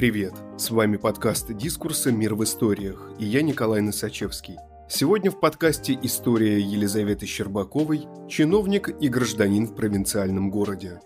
Привет! С вами подкаст «Дискурсы. Мир в историях» и я Николай Носачевский. Сегодня в подкасте история Елизаветы Щербаковой «Чиновник и гражданин в провинциальном городе».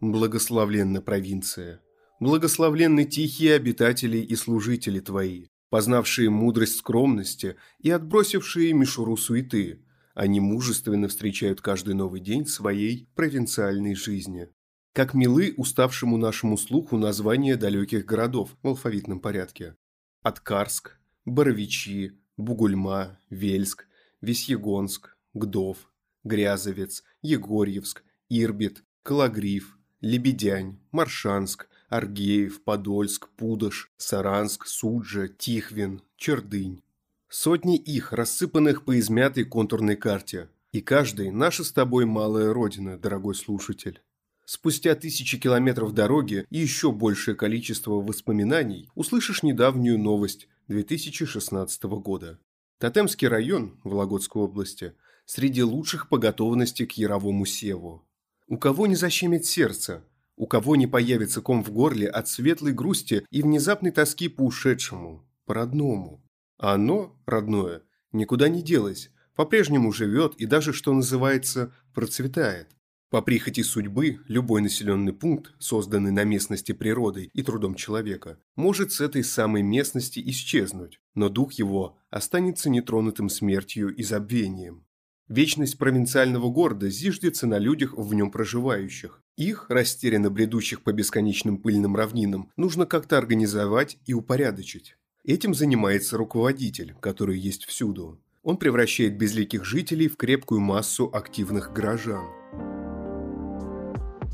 Благословленна провинция. Благословленны тихие обитатели и служители твои, познавшие мудрость скромности и отбросившие мишуру суеты. Они мужественно встречают каждый новый день своей провинциальной жизни как милы уставшему нашему слуху названия далеких городов в алфавитном порядке. Откарск, Боровичи, Бугульма, Вельск, Весьегонск, Гдов, Грязовец, Егорьевск, Ирбит, Калагриф, Лебедянь, Маршанск, Аргеев, Подольск, Пудож, Саранск, Суджа, Тихвин, Чердынь. Сотни их, рассыпанных по измятой контурной карте. И каждый – наша с тобой малая родина, дорогой слушатель. Спустя тысячи километров дороги и еще большее количество воспоминаний услышишь недавнюю новость 2016 года. Тотемский район Вологодской области среди лучших по готовности к яровому севу. У кого не защемит сердце, у кого не появится ком в горле от светлой грусти и внезапной тоски по ушедшему, по родному. А оно, родное, никуда не делось, по-прежнему живет и даже, что называется, процветает. По прихоти судьбы, любой населенный пункт, созданный на местности природой и трудом человека, может с этой самой местности исчезнуть, но дух его останется нетронутым смертью и забвением. Вечность провинциального города зиждется на людях в нем проживающих. Их, растерянно бредущих по бесконечным пыльным равнинам, нужно как-то организовать и упорядочить. Этим занимается руководитель, который есть всюду. Он превращает безликих жителей в крепкую массу активных горожан.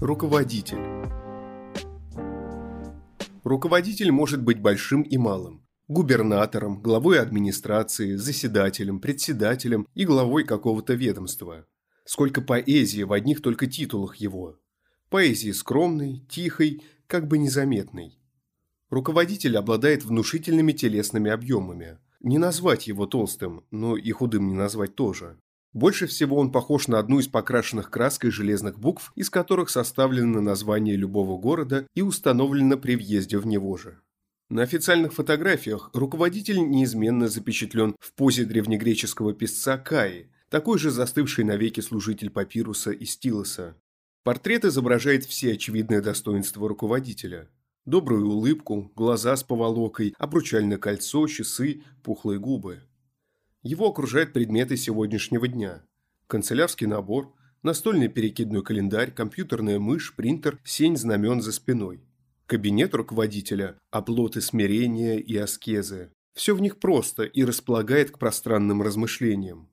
Руководитель. Руководитель может быть большим и малым. Губернатором, главой администрации, заседателем, председателем и главой какого-то ведомства. Сколько поэзии в одних только титулах его. Поэзии скромной, тихой, как бы незаметной. Руководитель обладает внушительными телесными объемами. Не назвать его толстым, но и худым не назвать тоже. Больше всего он похож на одну из покрашенных краской железных букв, из которых составлено название любого города и установлено при въезде в него же. На официальных фотографиях руководитель неизменно запечатлен в позе древнегреческого писца Каи, такой же застывший навеки служитель папируса и стилоса. Портрет изображает все очевидные достоинства руководителя. Добрую улыбку, глаза с поволокой, обручальное кольцо, часы, пухлые губы. Его окружают предметы сегодняшнего дня. Канцелярский набор, настольный перекидной календарь, компьютерная мышь, принтер, сень знамен за спиной. Кабинет руководителя, оплоты смирения и аскезы. Все в них просто и располагает к пространным размышлениям.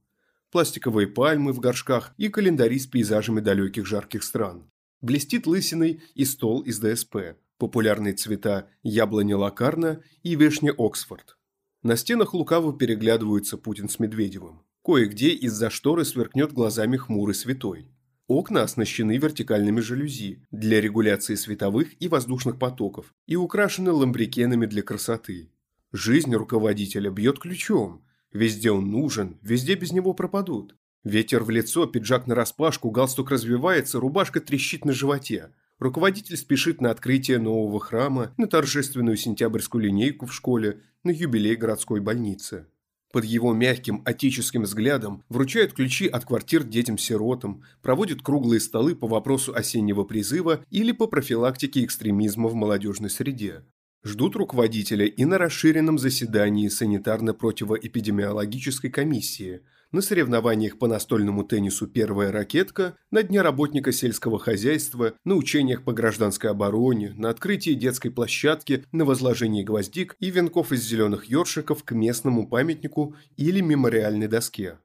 Пластиковые пальмы в горшках и календари с пейзажами далеких жарких стран. Блестит лысиной и стол из ДСП. Популярные цвета яблоня лакарна и вишня Оксфорд. На стенах лукаво переглядываются Путин с Медведевым. Кое-где из-за шторы сверкнет глазами хмурый святой. Окна оснащены вертикальными жалюзи для регуляции световых и воздушных потоков и украшены ламбрикенами для красоты. Жизнь руководителя бьет ключом. Везде он нужен, везде без него пропадут. Ветер в лицо, пиджак нараспашку, галстук развивается, рубашка трещит на животе. Руководитель спешит на открытие нового храма, на торжественную сентябрьскую линейку в школе, на юбилей городской больницы. Под его мягким отеческим взглядом вручают ключи от квартир детям-сиротам, проводят круглые столы по вопросу осеннего призыва или по профилактике экстремизма в молодежной среде. Ждут руководителя и на расширенном заседании санитарно-противоэпидемиологической комиссии – на соревнованиях по настольному теннису «Первая ракетка», на Дне работника сельского хозяйства, на учениях по гражданской обороне, на открытии детской площадки, на возложении гвоздик и венков из зеленых ёршиков к местному памятнику или мемориальной доске.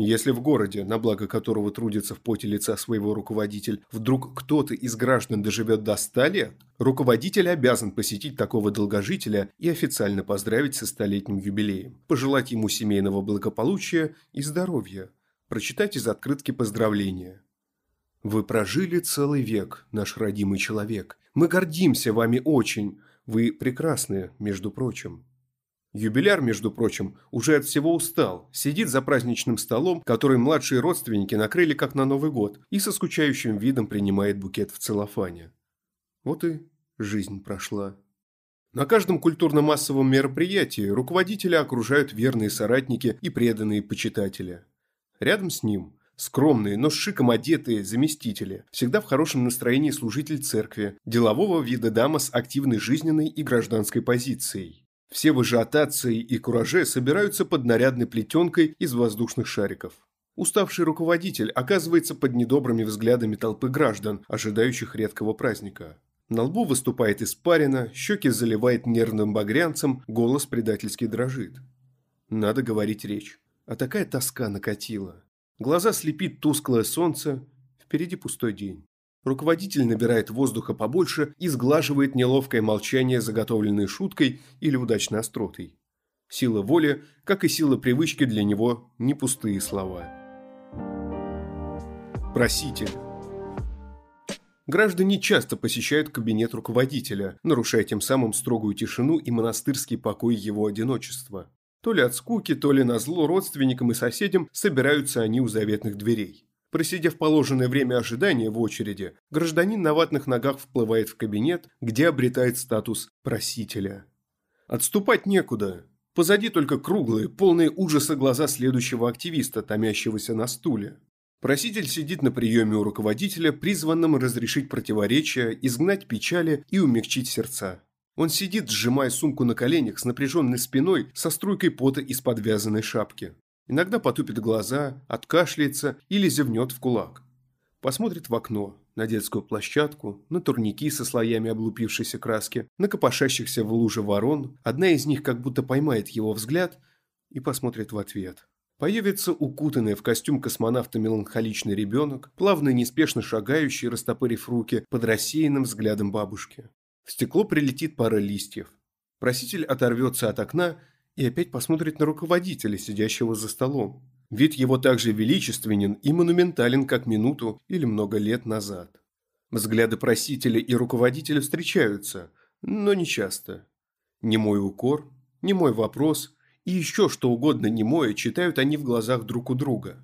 Если в городе, на благо которого трудится в поте лица своего руководитель, вдруг кто-то из граждан доживет до 100 лет, руководитель обязан посетить такого долгожителя и официально поздравить со столетним юбилеем, пожелать ему семейного благополучия и здоровья, прочитать из открытки поздравления. «Вы прожили целый век, наш родимый человек. Мы гордимся вами очень. Вы прекрасны, между прочим». Юбиляр, между прочим, уже от всего устал, сидит за праздничным столом, который младшие родственники накрыли как на Новый год, и со скучающим видом принимает букет в целлофане. Вот и жизнь прошла. На каждом культурно-массовом мероприятии руководителя окружают верные соратники и преданные почитатели. Рядом с ним скромные, но с шиком одетые заместители, всегда в хорошем настроении служитель церкви, делового вида дама с активной жизненной и гражданской позицией. Все в ажиотации и кураже собираются под нарядной плетенкой из воздушных шариков. Уставший руководитель оказывается под недобрыми взглядами толпы граждан, ожидающих редкого праздника. На лбу выступает испарина, щеки заливает нервным багрянцем, голос предательски дрожит. Надо говорить речь. А такая тоска накатила. Глаза слепит тусклое солнце, впереди пустой день. Руководитель набирает воздуха побольше и сглаживает неловкое молчание, заготовленное шуткой или удачной остротой. Сила воли, как и сила привычки для него, не пустые слова. Проситель. Граждане часто посещают кабинет руководителя, нарушая тем самым строгую тишину и монастырский покой его одиночества. То ли от скуки, то ли на зло родственникам и соседям собираются они у заветных дверей. Просидев положенное время ожидания в очереди, гражданин на ватных ногах вплывает в кабинет, где обретает статус просителя. Отступать некуда. Позади только круглые, полные ужаса глаза следующего активиста, томящегося на стуле. Проситель сидит на приеме у руководителя, призванном разрешить противоречия, изгнать печали и умягчить сердца. Он сидит, сжимая сумку на коленях с напряженной спиной со струйкой пота из подвязанной шапки. Иногда потупит глаза, откашляется или зевнет в кулак. Посмотрит в окно, на детскую площадку, на турники со слоями облупившейся краски, на копошащихся в луже ворон. Одна из них как будто поймает его взгляд и посмотрит в ответ. Появится укутанный в костюм космонавта меланхоличный ребенок, плавно и неспешно шагающий, растопырив руки, под рассеянным взглядом бабушки. В стекло прилетит пара листьев. Проситель оторвется от окна и опять посмотрит на руководителя, сидящего за столом. Вид его также величественен и монументален, как минуту или много лет назад. Взгляды просителя и руководителя встречаются, но не часто. Не мой укор, не мой вопрос и еще что угодно немое читают они в глазах друг у друга.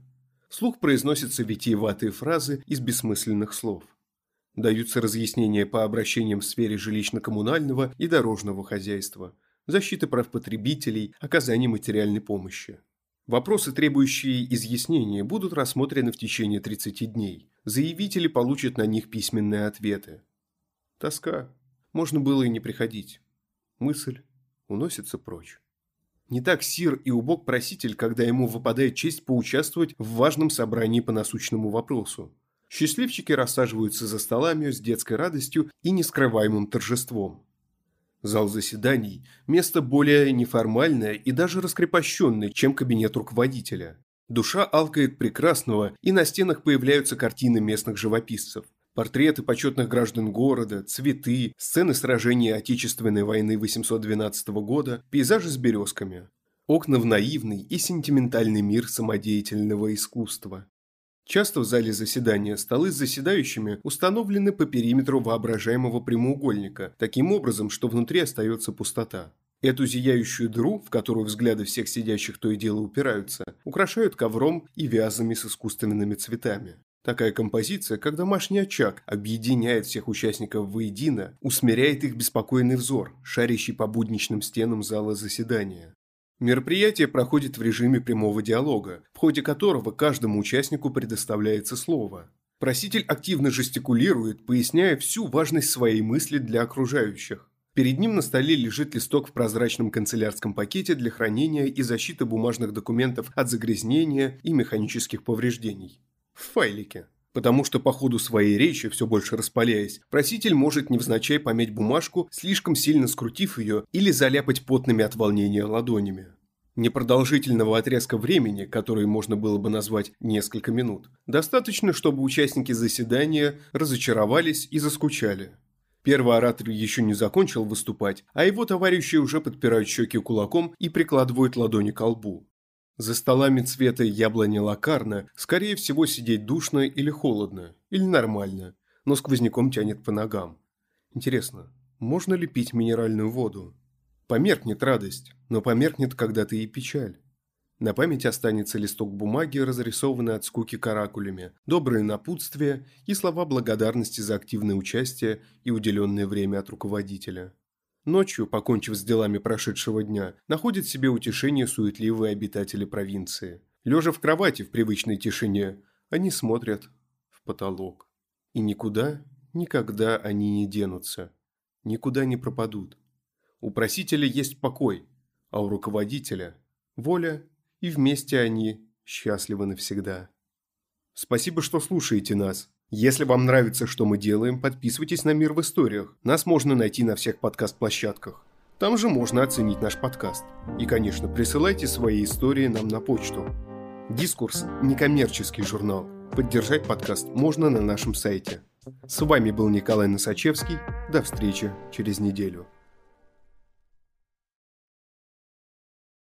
Слух произносятся витиеватые фразы из бессмысленных слов. Даются разъяснения по обращениям в сфере жилищно-коммунального и дорожного хозяйства, защиты прав потребителей, оказания материальной помощи. Вопросы, требующие изъяснения, будут рассмотрены в течение 30 дней. Заявители получат на них письменные ответы. Тоска. Можно было и не приходить. Мысль уносится прочь. Не так сир и убог проситель, когда ему выпадает честь поучаствовать в важном собрании по насущному вопросу. Счастливчики рассаживаются за столами с детской радостью и нескрываемым торжеством. Зал заседаний – место более неформальное и даже раскрепощенное, чем кабинет руководителя. Душа алкает прекрасного, и на стенах появляются картины местных живописцев. Портреты почетных граждан города, цветы, сцены сражения Отечественной войны 812 года, пейзажи с березками. Окна в наивный и сентиментальный мир самодеятельного искусства. Часто в зале заседания столы с заседающими установлены по периметру воображаемого прямоугольника, таким образом, что внутри остается пустота. Эту зияющую дыру, в которую взгляды всех сидящих то и дело упираются, украшают ковром и вязами с искусственными цветами. Такая композиция, как домашний очаг, объединяет всех участников воедино, усмиряет их беспокойный взор, шарящий по будничным стенам зала заседания. Мероприятие проходит в режиме прямого диалога, в ходе которого каждому участнику предоставляется слово. Проситель активно жестикулирует, поясняя всю важность своей мысли для окружающих. Перед ним на столе лежит листок в прозрачном канцелярском пакете для хранения и защиты бумажных документов от загрязнения и механических повреждений. В файлике. Потому что по ходу своей речи, все больше распаляясь, проситель может невзначай помять бумажку, слишком сильно скрутив ее или заляпать потными от волнения ладонями. Непродолжительного отрезка времени, который можно было бы назвать несколько минут, достаточно, чтобы участники заседания разочаровались и заскучали. Первый оратор еще не закончил выступать, а его товарищи уже подпирают щеки кулаком и прикладывают ладони к лбу. За столами цвета яблони лакарна, скорее всего, сидеть душно или холодно, или нормально, но сквозняком тянет по ногам. Интересно, можно ли пить минеральную воду? Померкнет радость, но померкнет когда-то и печаль. На память останется листок бумаги, разрисованный от скуки каракулями, добрые напутствия и слова благодарности за активное участие и уделенное время от руководителя. Ночью, покончив с делами прошедшего дня, находят себе утешение суетливые обитатели провинции. Лежа в кровати в привычной тишине, они смотрят в потолок. И никуда, никогда они не денутся, никуда не пропадут. У просителя есть покой, а у руководителя – воля и вместе они счастливы навсегда. Спасибо, что слушаете нас. Если вам нравится, что мы делаем, подписывайтесь на «Мир в историях». Нас можно найти на всех подкаст-площадках. Там же можно оценить наш подкаст. И, конечно, присылайте свои истории нам на почту. «Дискурс» – некоммерческий журнал. Поддержать подкаст можно на нашем сайте. С вами был Николай Носачевский. До встречи через неделю.